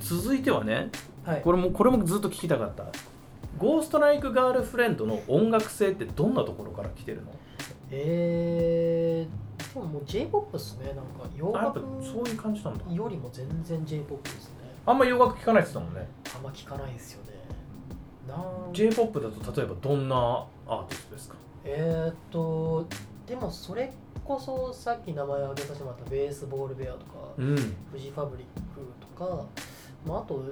続いてはねはい。これもこれもずっと聞きたかった。ゴーストライクガールフレンドの音楽性ってどんなところから来てるの？えー、でももう J-POP っすね。なんか洋楽そういう感じなんだ。よりも全然 J-POP ですね。あんま洋楽聴かないって言ってたもんね。あんま聞かないですよね。なん J-POP だと例えばどんなアーティストですか？えー、っとでもそれこそさっき名前挙げさせてもらったベースボールベアとか、うん。フジファブリックとか、まあ、あと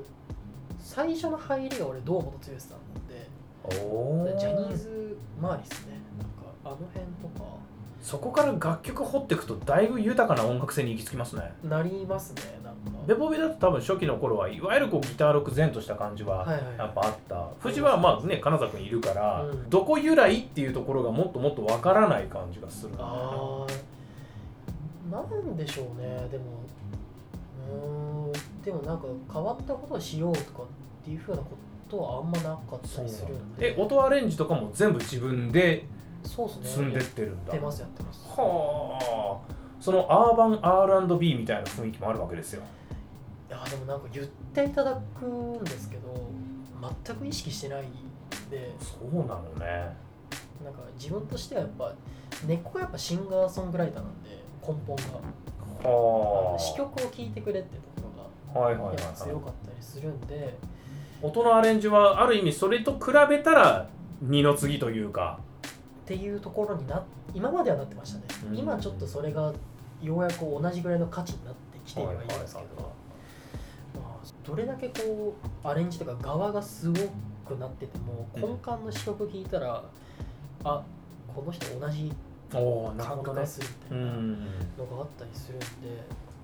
最初の入りが俺堂本剛さんなんでジャニーズ周りですね。なんかあの辺とか。そこから楽曲掘っていくとだいぶ豊かな音楽性に行き着きますね。なりますねなんか。ベボベだと多分初期の頃はいわゆるこうギターロック前とした感じははいはいやっぱあった。藤はまあね金沢君いるから、うん。どこ由来っていうところがもっともっとわからない感じがするんだよあー。なんでしょうねでも。うでもなんか変わったことをしようとかっていうふうなことはあんまなかったりするんなで。え音アレンジとかも全部自分でそうですね。積んでってるんだ。やってますやってます。はあ。そのアーバン R&B みたいな雰囲気もあるわけですよ。いやでもなんか言っていただくんですけど全く意識してないんで。そうなのね。なんか自分としてはやっぱ根っこがやっぱシンガーソングライターなんで根本が。あ。はの詩曲を聴いてくれってやっぱ強はい、かったりするんで音のアレンジはある意味それと比べたら二の次というか。っていうところにな今まではなってましたね、うん。今ちょっとそれがようやく同じぐらいの価値になってきてはいるんですけど、まあ、どれだけこうアレンジとか側がすごくなっててもうん根幹の詩曲聴いたら、あこの人同じ感覚がするみたいなうんのがあったりするんで、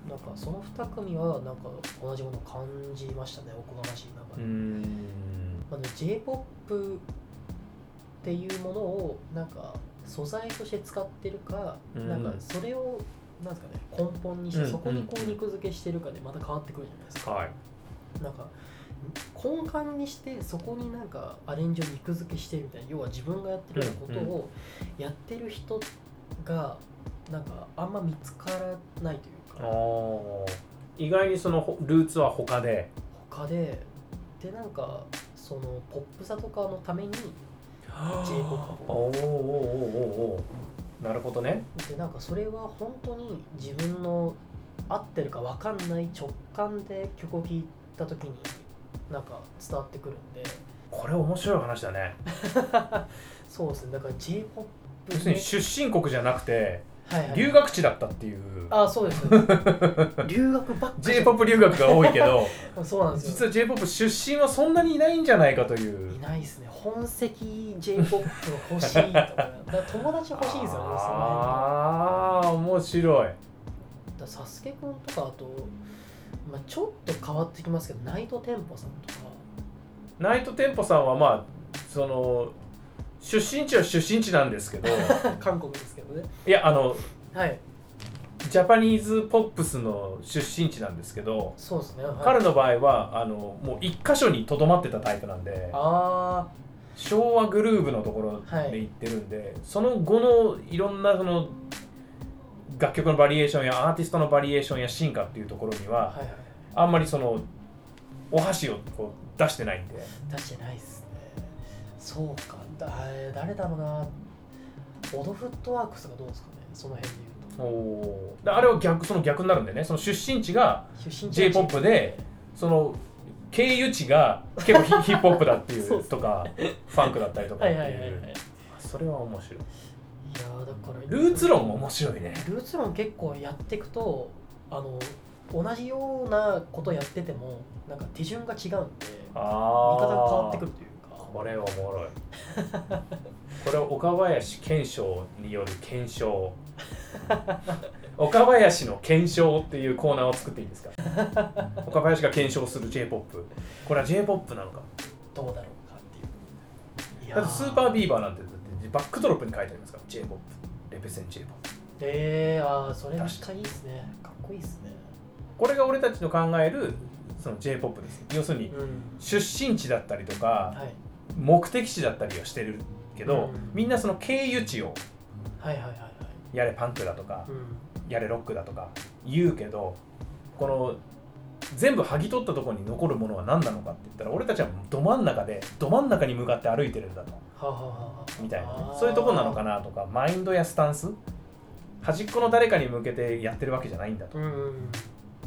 なんかその2組はなんか同じものを感じましたねおこがましい中で。うん。まあ、j p o p っていうものをなんか素材として使ってるか、うん。なんかそれをなんですかね根本にして、うんそこにこう肉付けしてるかでまた変わってくるじゃないですか。はい。なんか根幹にしてそこになんかアレンジを肉付けしてみたいな要は自分がやってるようなことをやってる人がなんかあんま見つからないという意外にそのほルーツは他で。他で。でなんかそのポップさとかのために J-POP おおおーおーおーおー。なるほどね。でなんかそれは本当に自分の合ってるか分かんない直感で曲を聴いた時になんか伝わってくるんで。これ面白い話だね。そうですね。だから j p o p 要するに出身国じゃなくてはいはい、留学地だったっていう。あそうです。留学ばっか j p o p 留学が多いけど そうなんですよ。実は j p o p 出身はそんなにいないんじゃないかという。いないですね本籍 j p o p 欲しいとか。友達欲しいんですよねああ面白い。だからサスケくんとかあと、まあ、ちょっと変わってきますけどナイトテンポさんとか。ナイトテンポさんはまあその出身地は出身地なんですけど 韓国ですけどね。いやあのはい。ジャパニーズポップスの出身地なんですけど、そうですね、はい、彼の場合はあのもう一箇所にとどまってたタイプなんであ昭和グルーヴのところで行ってるんで、その後のいろんなその楽曲のバリエーションやアーティストのバリエーションや進化っていうところにあははいはい。あんまりそのお箸をこう出してないんで。出してないっすね。そうか誰だろうな。オドフットワークスがどうですかね。その辺で言うおー。であれは逆その逆になるんでね。その出身地が j p o p でその経由地が結構ヒ ヒップホップだっていそうとかファンクだったりとかはっていう。いはいはいはい。いやそれは面白い。ーだからルーツ論も面白いね。ルーツ論結構やっていくとあの同じようなことやっててもなんか手順が違うんで見あ方あが変わってくるという。かこれおもろい。これは岡林検証による検証。岡林の検証っていうコーナーを作っていいですか？岡林が検証する j p o p これは j p o p なのか？どうだろうかっていう。いやだってスーパービーバーなんてだってバックドロップに書いてありますから。J p o p レペゼン j p o p えー、あーそれめっちゃいいですね。かっこいいですね。これが俺たちの考えるその j p o p です。要するにうん。出身地だったりとかはい目的地だったりはしてるけど、うん。みんなその経由地をやれパンクだとかうん。やれロックだとか言うけどこの全部剥ぎ取ったところに残るものは何なのかって言ったら俺たちはど真ん中でど真ん中に向かって歩いてるんだと。みたいな。そういうところなのかなとかマインドやスタンス端っこの誰かに向けてやってるわけじゃないんだと。うんうんうん。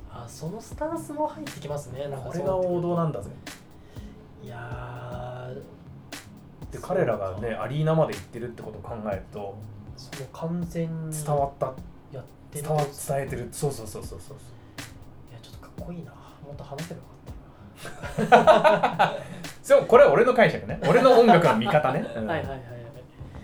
あそのスタンスも入ってきますねなんかこれが王道なんだぜ。いやーで彼らがねアリーナまで行ってるってことを考えるとその完全に伝わった。やってる伝わ伝えてる。そうそうそうそうそう。いやちょっとかっこいいな。もっと話せばよかっ そうこれは俺の解釈ね。俺の音楽の見方ね、うん。たなはいはいはいはい。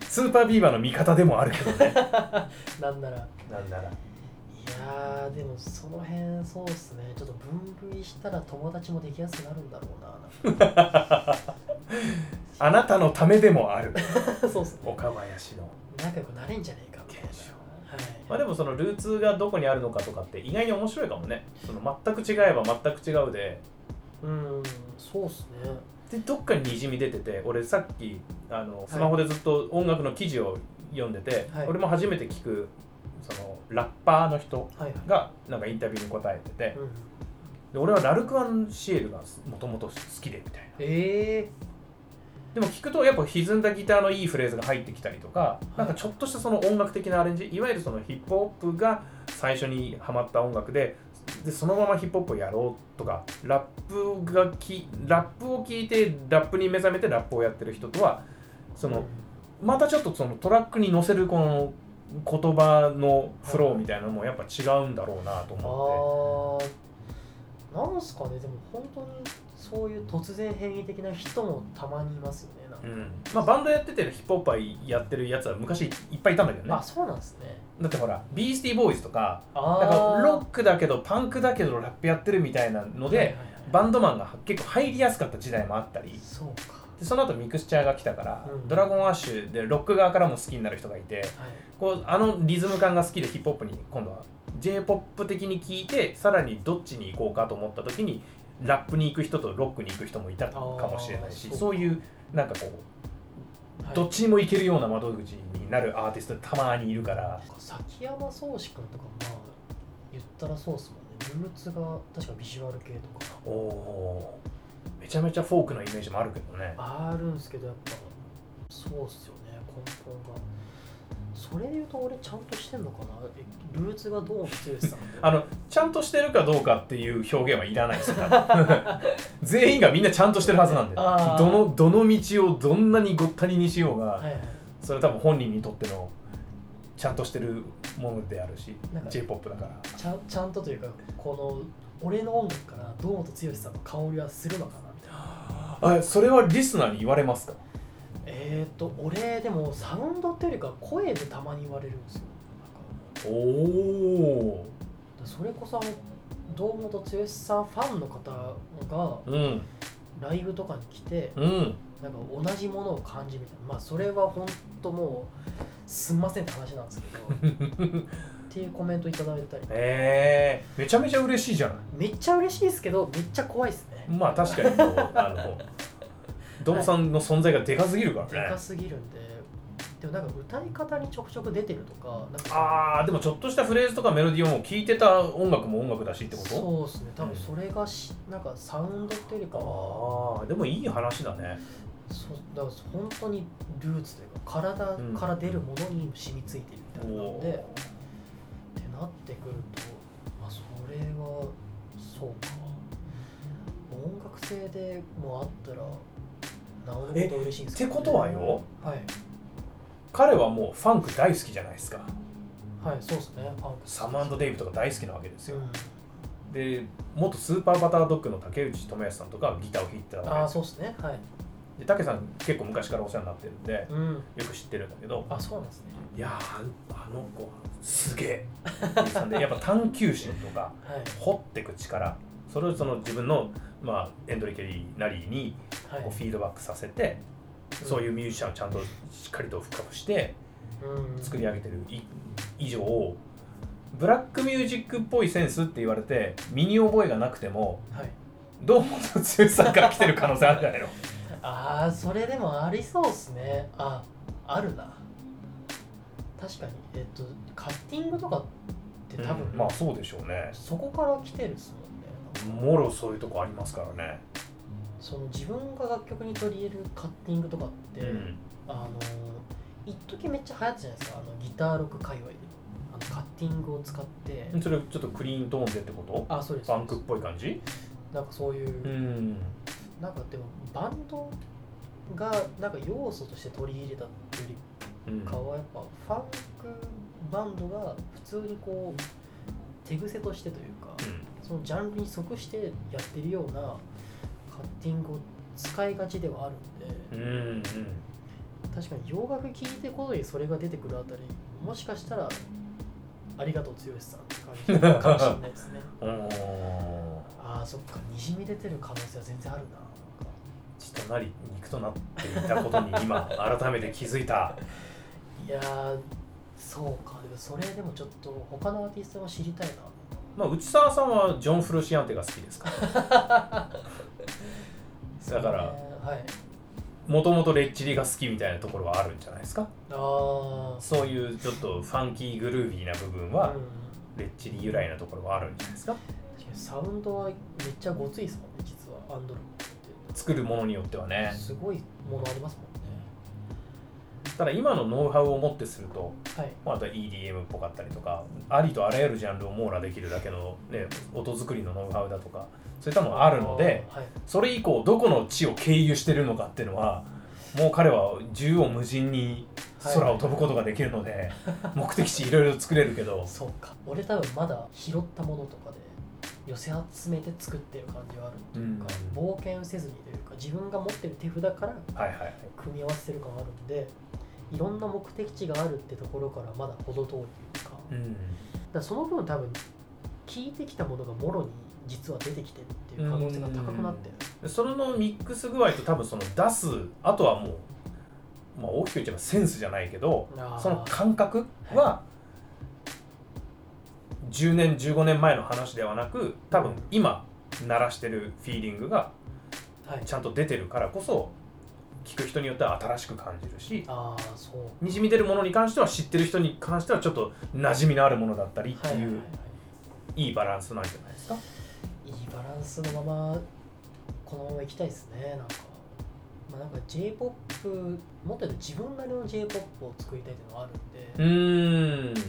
スーパービーバーの見方でもあるけどね。なんなら。いなんなら。やーでもその辺そうっすね。ちょっと分類したら友達もできやすくなるんだろうななんあなたのためでもある。かそう。っすね岡林の。仲良くなれんじゃねえかみたいな。現象はい。まあでもそのルーツがどこにあるのかとかって意外に面白いかもね。その全く違えば全く違うで。うんそうっすね。でどっかににじみ出てて俺さっきあのスマホでずっと音楽の記事を読んでて、はい。俺も初めて聞くそのラッパーの人はいはい。がなんかインタビューに答えてて。うんで俺はラルク・アンシエルがもともと好きでみたいな。ええでも聞くとやっぱ歪んだギターのいいフレーズが入ってきたりとか、なんかちょっとしたその音楽的なアレンジいわゆるそのヒップホップが最初にハマった音楽ででそのままヒップホップをやろうとかラップがきラップを聞いてラップに目覚めてラップをやってる人とはそのまたちょっとそのトラックに乗せるこの言葉のフローみたいなのもやっぱ違うんだろうなと思って。あー。なんすかね。でも本当にそういう突然変異的な人もたまにいますよねなんか。うん。まあ、バンドやっててヒップホッパーやってるやつは昔いっぱいいたんだけどね。あそうなんですね。だってほらビースティーボーイズとかあなんかーロックだけどパンクだけどラップやってるみたいなので、はいはいはい。バンドマンが結構入りやすかった時代もあったり。そうか。でその後ミクスチャーが来たから、うん。ドラゴンアッシュでロック側からも好きになる人がいてはいこうあのリズム感が好きでヒップホップに今度は j p o p 的に聴いてさらにどっちに行こうかと思った時にラップに行く人とロックに行く人もいたかもしれないしそういうなんかこう、はい。どっちにも行けるような窓口になるアーティストたまにいるから。崎山宗志君とかまあ言ったらそうっすもんね。ルーツが確かビジュアル系とか。おおーめちゃめちゃフォークのイメージもあるけどね。あるんですけどやっぱそうっすよね。根本がそれで言うと俺ちゃんとしてんのかな？えルーツがどうしさんで？あのちゃんとしてるかどうかっていう表現はいらないですから 全員がみんなちゃんとしてるはずなんで。どのどの道をどんなにごったににしようが、はいはい。それ多分本人にとってのちゃんとしてるものであるし j p o p だから。ちゃんちゃんとというかこの俺の音楽から堂本剛さんの香りはするのかな？みたいな。あそれはリスナーに言われますか？えーと俺でもサウンドっていうよりか声でたまに言われるんですよ。おおそれこそ堂本剛さんファンの方がうん。ライブとかに来てうん。なんか同じものを感じるみたいな。まあそれは本当もうすんませんって話なんですけど っていうコメントいただいたり。えー、めちゃめちゃ嬉しいじゃない。めっちゃ嬉しいですけどめっちゃ怖いですね。まあ確かにあのドモさんの存在がでかすぎるからね、でかすぎるんで。でもなんか歌い方にちょくちょく出てるとかなんか。あーでもちょっとしたフレーズとかメロディーをもう聞いてた音楽も音楽だしってこと？そうですね。多分それがしなんかサウンドっていうよりか。はああでもいい話だね。そうだから本当にルーツというか体から出るものに染みついてるみたいなので、ってなってくるとまあそれはそうか。音楽性でもあったらなおのこと嬉しいんですってことはよはい。彼はもうファンク大好きじゃないですか。はいそうですねパンク。サムデイブとか大好きなわけですよ、うん。で元スーパーバタードッグの竹内智康さんとかギターを弾いてたああそうですねはい。で竹さん結構昔からお世話になってるんでうん。よく知ってるんだけど。あそうなんですね。いやーあの子はすげえ。やっぱ探求心とかはい。掘ってく力それをその自分の、まあ、エンドリケリーなりにはい。こうフィードバックさせて、そういうミュージシャンをちゃんとしっかりと深くしてうん。作り上げてる。い以上ブラックミュージックっぽいセンスって言われて身に覚えがなくてもはい。どうも剛さんから来てる可能性あるんじゃないの？ああそれでもありそうっすね。ああるな。確かに。えっとカッティングとかって多分、うんまあそうでしょうね。そこから来てるっすねもろそういうとこありますからね。その自分が楽曲に取り入れるカッティングとかって、うん。あの一時めっちゃ流行ったじゃないですか。あのギターロック界隈であのカッティングを使って、それちょっとクリーントーンでってこと？あそうです。バンクっぽい感じ？なんかそういう、うん。なんかでもバンドがなんか要素として取り入れたっていうようんりかはやっぱファンクバンドが普通にこう手癖としてというか、そのジャンルに即してやってるようなカッティングを使いがちではあるんで、うんうん。確かに洋楽聴いてことにそれが出てくるあたりもしかしたら ありがとう剛さんって感じかもしれないですね。ああそっかにじみ出てる可能性は全然あるな。血となり肉となっていたことに今 改めて気づいた。いやーそうかでもそれでもちょっと他のアーティストも知りたいな。まあ内澤さんはジョン・フルシアンテが好きですか だからもともとレッチリが好きみたいなところはあるんじゃないですか。ああそういうちょっとファンキーグルービーな部分はうん。レッチリ由来なところはあるんじゃないですか。確かにサウンドはめっちゃごついですもんね実は。アンドロッ作るものによってはね。てすごいものありますもんねただ今のノウハウをもってするとはい。まあ、あとは EDM っぽかったりとかありとあらゆるジャンルを網羅できるだけの、ね、音作りのノウハウだとかそういったものがあるのではい。それ以降どこの地を経由してるのかっていうのはもう彼は縦横無尽に空を飛ぶことができるので、目的地いろいろ作れるけど。そうか。俺多分まだ拾ったものとかで寄せ集めて作ってる感じはあるっていうか、冒険せずにというか自分が持ってる手札からはいはいはい。組み合わせてる感があるんでいろんな目的地があるってところからまだ程遠いというか。うんらその分多分聞いてきたものがもろに実は出てきてるっていう可能性が高くなってる。でそれのミックス具合と多分その出すあとはもう、まあ、大きく言っちゃえばセンスじゃないけどその感覚は10年15年前の話ではなく多分今鳴らしてるフィーリングがはい。ちゃんと出てるからこそ聞く人によっては新しく感じるしああそう。にじみ出るものに関しては知ってる人に関してはちょっと馴染みのあるものだったりってはいういい。バランスなんじゃないですか？いいバランスのままこのままいきたいですねなんか。まあなんか J−POP もっと言うと自分なりの J−POP を作りたいっていうのがあるんで。うーん。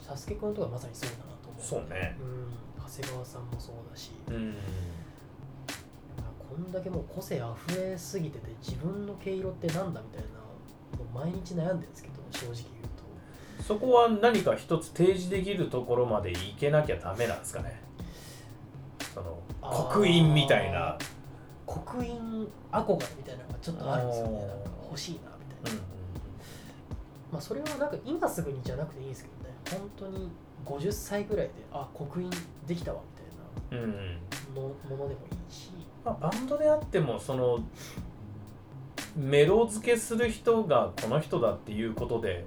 サスケくんとかまさにそうだなと思う。そうね。うん。長谷川さんもそうだし。うん。こんだけもう個性あふれすぎてて自分の毛色ってなんだみたいな毎日悩んでるんですけど正直言うと。そこは何か一つ提示できるところまでいけなきゃダメなんですかね。その刻印みたいな、刻印憧れみたいなのがちょっとあるんですよね。なんか欲しいなみたいな、うまあそれはなんか今すぐにじゃなくていいんですけどね。本当に50歳ぐらいであ刻印できたわみたいなのものでもいいしまあ、バンドであってもそのメロ付けする人がこの人だっていうことで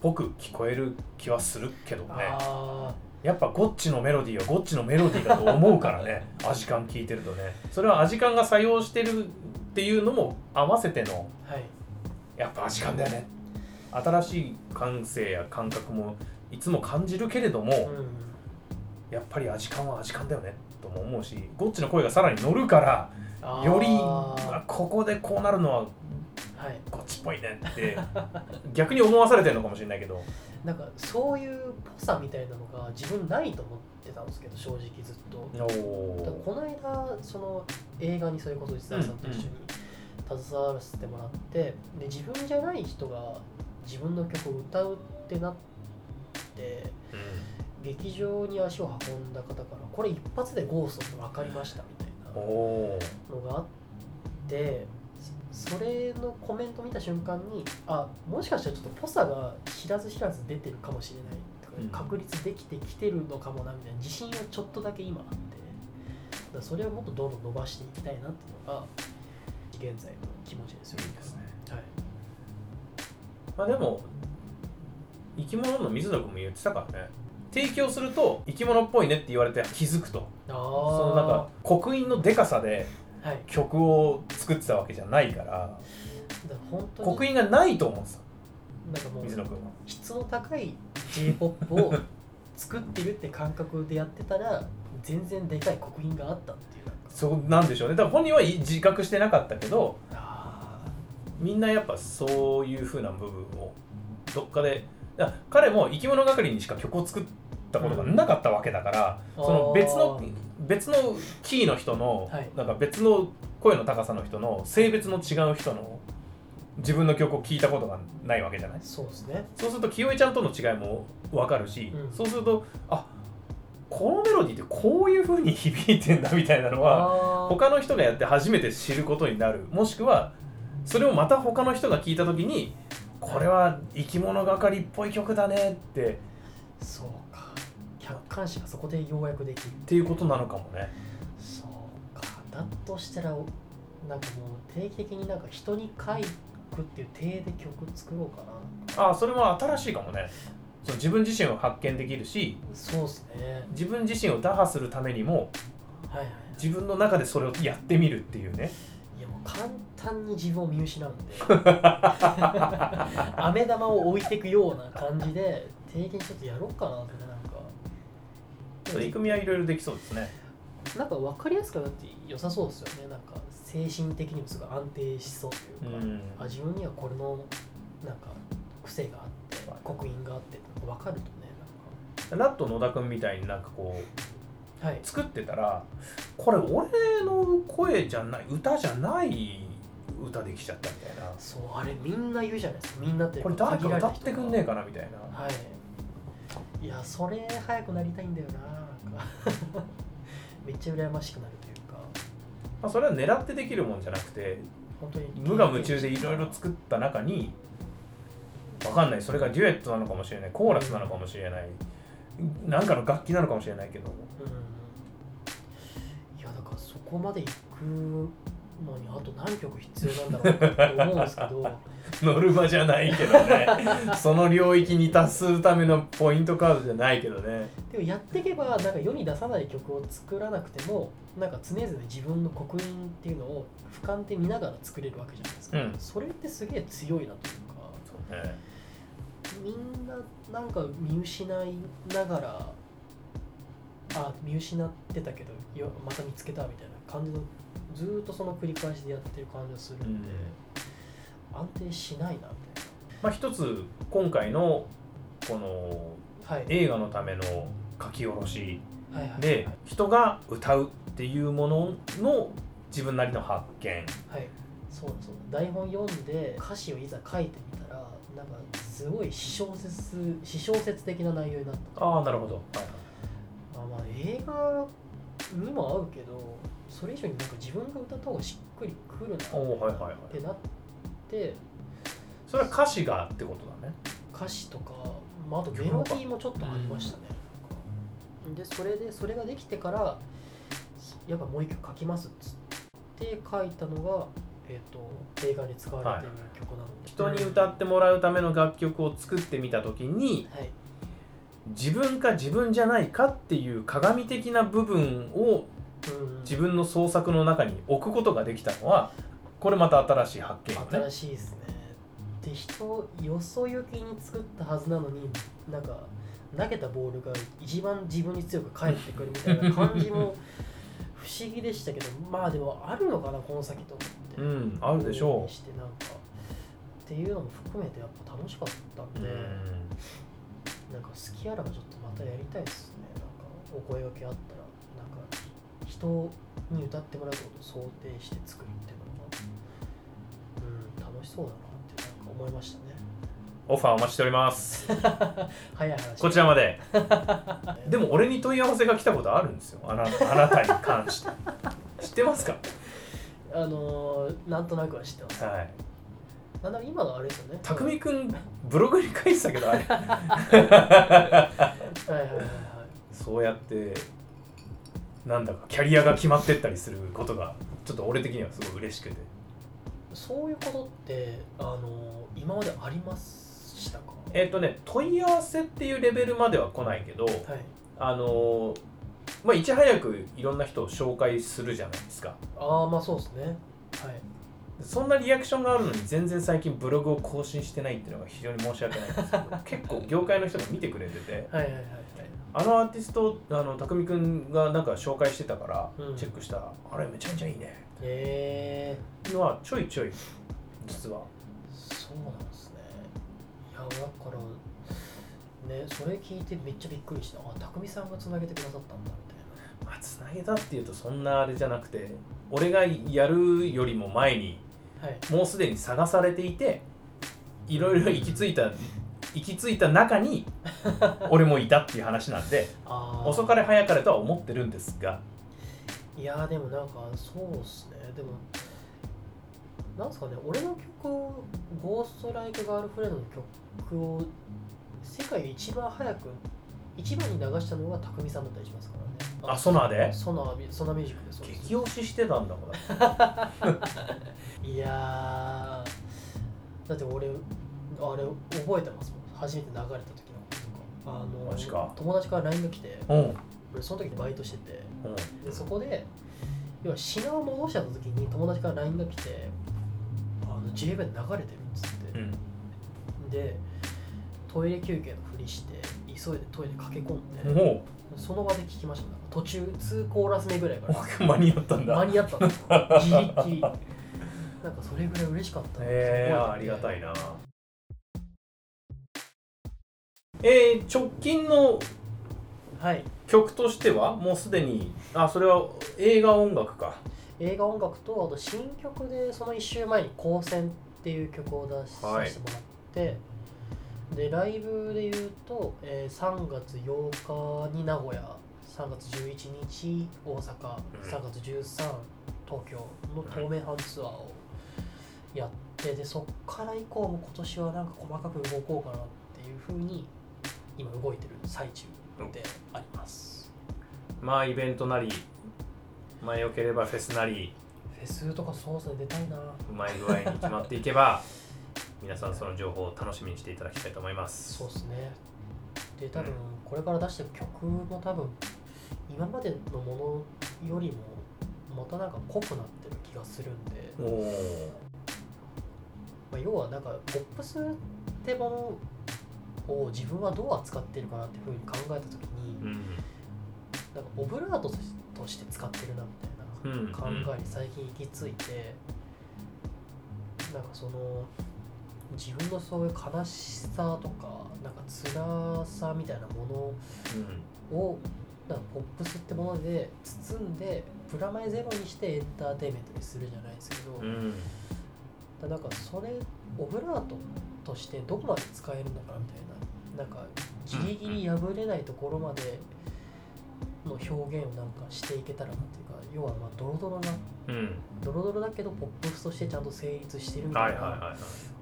ぽく聞こえる気はするけどね。あやっぱゴッチのメロディーはゴッチのメロディーだと思うからね。アジカン聞いてるとね。それはアジカンが作用してるっていうのも合わせてのあはい。やっぱアジカンだよね。新しい感性や感覚もいつも感じるけれども、うん。やっぱりアジカンはアジカンだよねとも思うしゴッチの声がさらに乗るからよりはあここでこうなるのはい。ゴッチっぽいねって逆に思わされてるのかもしれないけど。なんかそういうぽさみたいなのが自分ないと思ってたんですけど正直ずっと。この間その映画にそれこそ内澤さんと一緒に携わらせてもらって、で自分じゃない人が自分の曲を歌うってなって劇場に足を運んだ方からこれ一発でゴーストって分かりましたみたいおなおのがあってそれのコメント見た瞬間にあもしかしたらちょっとぽさが知らず知らず出てるかもしれない確立できてきてるのかもなみたいな自信はちょっとだけ今あってだそれをもっとどんどん伸ばしていきたいなっていうのが現在の気持ちですよいいですね。はい、まあでも生き物の水野君も言ってたからね提供すると生き物っぽいねって言われて気づくと。そのなんか刻印のでかさではい。曲を作ってたわけじゃないから。だから刻印がないと思ってたなんかもう水野君は。質の高い J−POP を作ってるって感覚でやってたら全然でかい刻印があったっていう。そうなんでしょうね。だから本人はい自覚してなかったけどあみんなやっぱそういう風な部分をどっかで彼も生き物係にしか曲を作ったことがなかったわけだから、うん。その別の別のキーの人の、はい。なんか別の声の高さの人の性別の違う人の自分の曲を聴いたことがないわけじゃない？ーそうですね。そうすると清江ちゃんとの違いも分かるし、うん。そうするとあこのメロディーってこういう風に響いてんだみたいなのは他の人がやって初めて知ることになる。もしくはそれをまた他の人が聞いた時にこれは生き物係っぽい曲だねってそう。か客観視がそこでようやくできるっていうことなのかもね。そうか。だとしたらなんかもう定期的になんか人に書くっていう体で曲作ろうかな。あそれも新しいかもね。その自分自身を発見できるしそうですね。自分自身を打破するためにもはいはい自分の中でそれをやってみるっていうね。いやもう簡単に自分を見失うんで。飴玉を置いていくような感じで定期にちょっとやろうかなって。なんか取り組みはいろいろできそうですね。なんか分かりやすくなって良さそうですよね。なんか精神的にもすごい安定しそうというか、うん。あ自分にはこれのなんか癖があって刻印があって分かるとねラット野田君みたいになんかこうなんかはい。作ってたらこれ俺の声じゃない歌じゃない歌できちゃったみたいな。そうあれみんな言うじゃないですか。みんなってこれ誰か歌ってくんねえかなみたいな。はい。いやそれ早くなりたいんだよな。なんか めっちゃ羨ましくなるというか。まあ、それは狙ってできるもんじゃなくて本当に。無我夢中でいろいろ作った中にわかんない。それがデュエットなのかもしれない。コーラスなのかもしれない。なんかの楽器なのかもしれないけどうん。いやだからそこまで行くのにあと何曲必要なんだろうって思うんですけど。ノルマじゃないけどね。その領域に達するためのポイントカードじゃないけどね。でもやっていけばなんか世に出さない曲を作らなくてもなんか常々自分の刻印っていうのを俯瞰で見ながら作れるわけじゃないですか、うん。それってすげえ強いなというか。ね。みんななんか見失いながらあ見失ってたけどよまた見つけたみたいな感じのずーっとその繰り返しでやってる感じがするんで、安定しないなみたいまあ一つ今回のこの映画のための書き下ろしで人が歌うっていうものの自分なりの発見。はい。そうだそうだ。台本読んで歌詞をいざ書いてみたらなんかすごい私小説私小説的な内容になった。ああなるほど、はいあまあ映画にも合うけどそれ以上になんか自分が歌った方がしっくりくるなおおはいはいはい。ってなってそれは歌詞がってことだね。歌詞とか、まあ、あとメロディーもちょっとありましたね、でそれでそれができてからやっぱもう一曲書きますっつって書いたのが、えー、と映画に使われている曲なので、人に歌ってもらうための楽曲を作ってみた時にはい。自分か自分じゃないかっていう鏡的な部分をうん自分の創作の中に置くことができたのはこれまた新しい発見よね。新しいですね。で人よそ行きに作ったはずなのになんか投げたボールが一番自分に強く返ってくるみたいな感じも 不思議でしたけどまあでもあるのかなこの先と思って。うんあるでしょにしてなんかっていうのも含めてやっぱ楽しかったんう、で、うん。なんか好きあらばちょっとまたやりたいですね。なんかお声掛けあったら人に歌ってもらうことを想定して作るっていうのがうん楽しそうだなってなんか思いましたね。オファーお待ちしております。早い話。こちらまで。でも俺に問い合わせが来たことあるんですよ。あなあなたに関して。知ってますか？あのー、なんとなくは知ってます、はい。なんだろう今のあれですよね。匠くんブログに書いてたけどあれ。はいはいはいはい。そうやってなんだかキャリアが決まってったりすることがちょっと俺的にはすごい嬉しくて。そういうことってあのー、今までありましたか？えっ、とね問い合わせっていうレベルまでは来ないけどはい。あのーまあいち早くいろんな人を紹介するじゃないですか。ああまあそうですね。はい。そんなリアクションがあるのに全然最近ブログを更新してないっていうのが非常に申し訳ないんですけど 結構業界の人が見てくれててはいはいはいはいあのアーティストあの匠くんがなんか紹介してたからうん。チェックしたら、あれめちゃめちゃいいね。えっていうのはちょいちょい実は。ー、そうなんですね。いやだからねそれ聞いてめっちゃびっくりした。あ匠さんがつなげてくださったんだみたいまあつなげたっていうとそんなあれじゃなくて俺がやるよりも前になはい。もうすでに探されていていろいろ行き着いた行き着いた中に 俺もいたっていう話なんで遅かれ早かれとは思ってるんですが。いやーでもなんかそうっすね。でもなんすかね俺の曲「ゴーストライクガールフレンド」の曲を世界で一番早く一番に流したのが匠さんだったりしますからね。あソナーで？ソナービソナーミュージックでそう激推ししてたんだもん いやー。だって俺あれ覚えてますもん初めて流れた時のあの友達から LINE が来てうん。うん俺その時にバイトしててでそこで要は品を戻した時に友達から LINE が来てあので流れてるっつって、うん。でトイレ休憩のふりして急いでトイレ駆け込んで、もその場で聞きました。途中2コーラス目ぐらいから。う間に合ったんだ。間に合ったんですよ。ギリギリ。なんかそれぐらい嬉しかったのへえすごありがたいなえー、直近のはい。曲としてはもうすでにあそれは映画音楽か。映画音楽とあと新曲でその1週前に「光線」っていう曲を出さはいせてもらって、でライブで言うと、えー3月8日に名古屋3月11日大阪、うん。3月13東京の東名阪ツアーをやってでそっから以降も今年はなんか細かく動こうかなっていうふうに今動いてる最中であります。まあイベントなりまあよければフェスなり。フェスとかそうですね出たいな。うまい具合に決まっていけば 皆さんその情報を楽しみにしていただきたいと思います。そうですね。で、多分これから出してる曲も多分今までのものよりもまたなんか濃くなってる気がするんで、おおまあ、要はなんかポップスってものを自分はどう扱ってるかなっていうふうに考えた時に、うん。なんかオブラートとして使ってるなみたいなうん考えに最近行き着いて、なんかその自分のそういう悲しさとかなんか辛さみたいなものをなんかポップスってもので包んでプラマイゼロにしてエンターテインメントにするじゃないですけど、うん。なんかそれオブラートとしてどこまで使えるのかみたいな。なんかギリギリ破れないところまでの表現をなんかしていけたらなっていうか要はまあドロドロなうん。ドロドロだけどポップスとしてちゃんと成立してるみたいな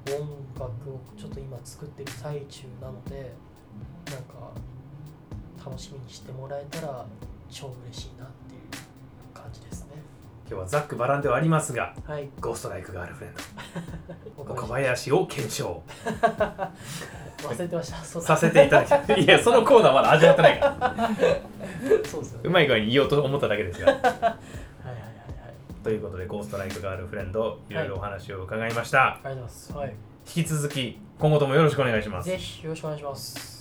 音楽をちょっと今作ってる最中なのでなんか楽しみにしてもらえたら超嬉しいなっていう感じですね今日はザックバランではありますがはい。ゴーストライクガールフレンド。岡岡林林を検証。忘れてました。させていただきいやそのコーナーまだ始まってないから。そうですよね。うまい具合に言おうと思っただけですが。はいはいはいはい。ということでゴーストライクガールフレンドいろいろお話を伺いました、ありがとうございます。はい。引き続き今後ともよろしくお願いします。ぜひよろしくお願いします